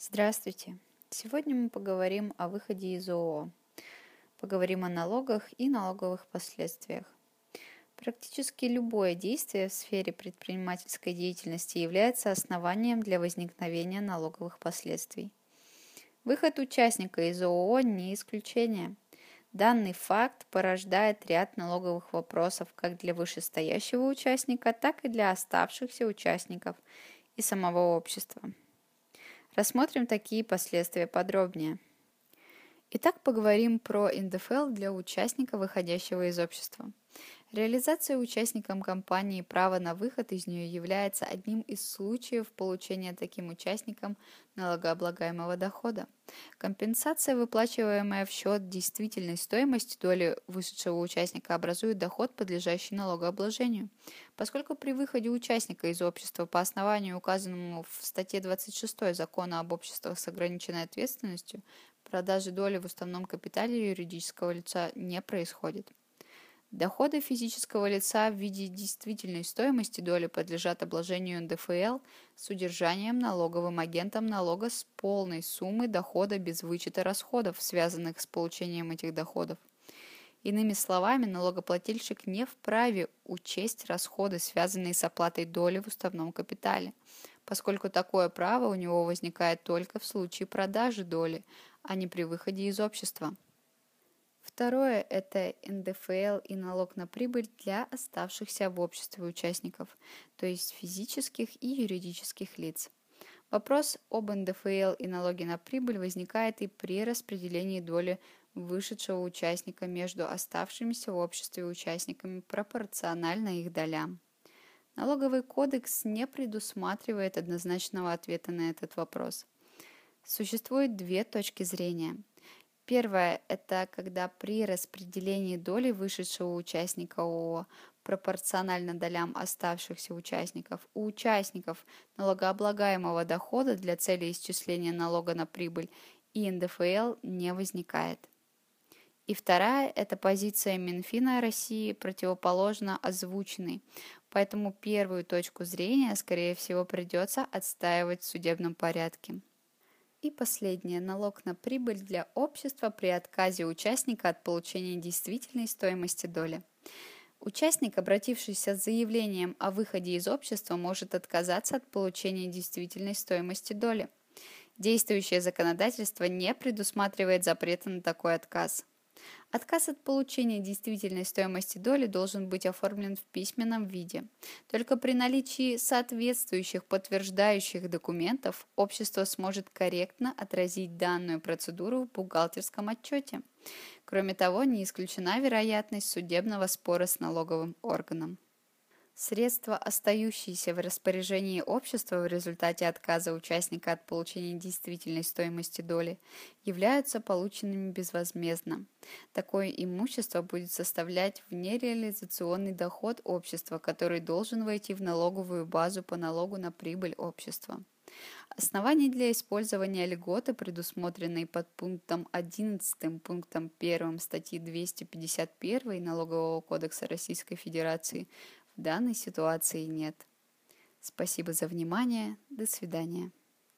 Здравствуйте! Сегодня мы поговорим о выходе из ООО. Поговорим о налогах и налоговых последствиях. Практически любое действие в сфере предпринимательской деятельности является основанием для возникновения налоговых последствий. Выход участника из ООО не исключение. Данный факт порождает ряд налоговых вопросов как для вышестоящего участника, так и для оставшихся участников и самого общества. Рассмотрим такие последствия подробнее. Итак, поговорим про НДФЛ для участника, выходящего из общества. Реализация участникам компании права на выход из нее является одним из случаев получения таким участникам налогооблагаемого дохода. Компенсация, выплачиваемая в счет действительной стоимости доли вышедшего участника, образует доход, подлежащий налогообложению. Поскольку при выходе участника из общества по основанию, указанному в статье 26 Закона об обществах с ограниченной ответственностью, продажи доли в уставном капитале юридического лица не происходит. Доходы физического лица в виде действительной стоимости доли подлежат обложению НДФЛ с удержанием налоговым агентом налога с полной суммы дохода без вычета расходов, связанных с получением этих доходов. Иными словами, налогоплательщик не вправе учесть расходы, связанные с оплатой доли в уставном капитале, поскольку такое право у него возникает только в случае продажи доли, а не при выходе из общества. Второе – это НДФЛ и налог на прибыль для оставшихся в обществе участников, то есть физических и юридических лиц. Вопрос об НДФЛ и налоге на прибыль возникает и при распределении доли вышедшего участника между оставшимися в обществе участниками пропорционально их долям. Налоговый кодекс не предусматривает однозначного ответа на этот вопрос. Существует две точки зрения – Первое – это когда при распределении доли вышедшего участника ООО пропорционально долям оставшихся участников у участников налогооблагаемого дохода для цели исчисления налога на прибыль и НДФЛ не возникает. И вторая – это позиция Минфина России противоположно озвученной, поэтому первую точку зрения, скорее всего, придется отстаивать в судебном порядке. И последнее. Налог на прибыль для общества при отказе участника от получения действительной стоимости доли. Участник, обратившийся с заявлением о выходе из общества, может отказаться от получения действительной стоимости доли. Действующее законодательство не предусматривает запрета на такой отказ. Отказ от получения действительной стоимости доли должен быть оформлен в письменном виде. Только при наличии соответствующих подтверждающих документов общество сможет корректно отразить данную процедуру в бухгалтерском отчете. Кроме того, не исключена вероятность судебного спора с налоговым органом. Средства, остающиеся в распоряжении общества в результате отказа участника от получения действительной стоимости доли, являются полученными безвозмездно. Такое имущество будет составлять внереализационный доход общества, который должен войти в налоговую базу по налогу на прибыль общества. Оснований для использования льготы, предусмотренной под пунктом 11 пунктом 1 статьи 251 Налогового кодекса Российской Федерации, данной ситуации нет. Спасибо за внимание. До свидания.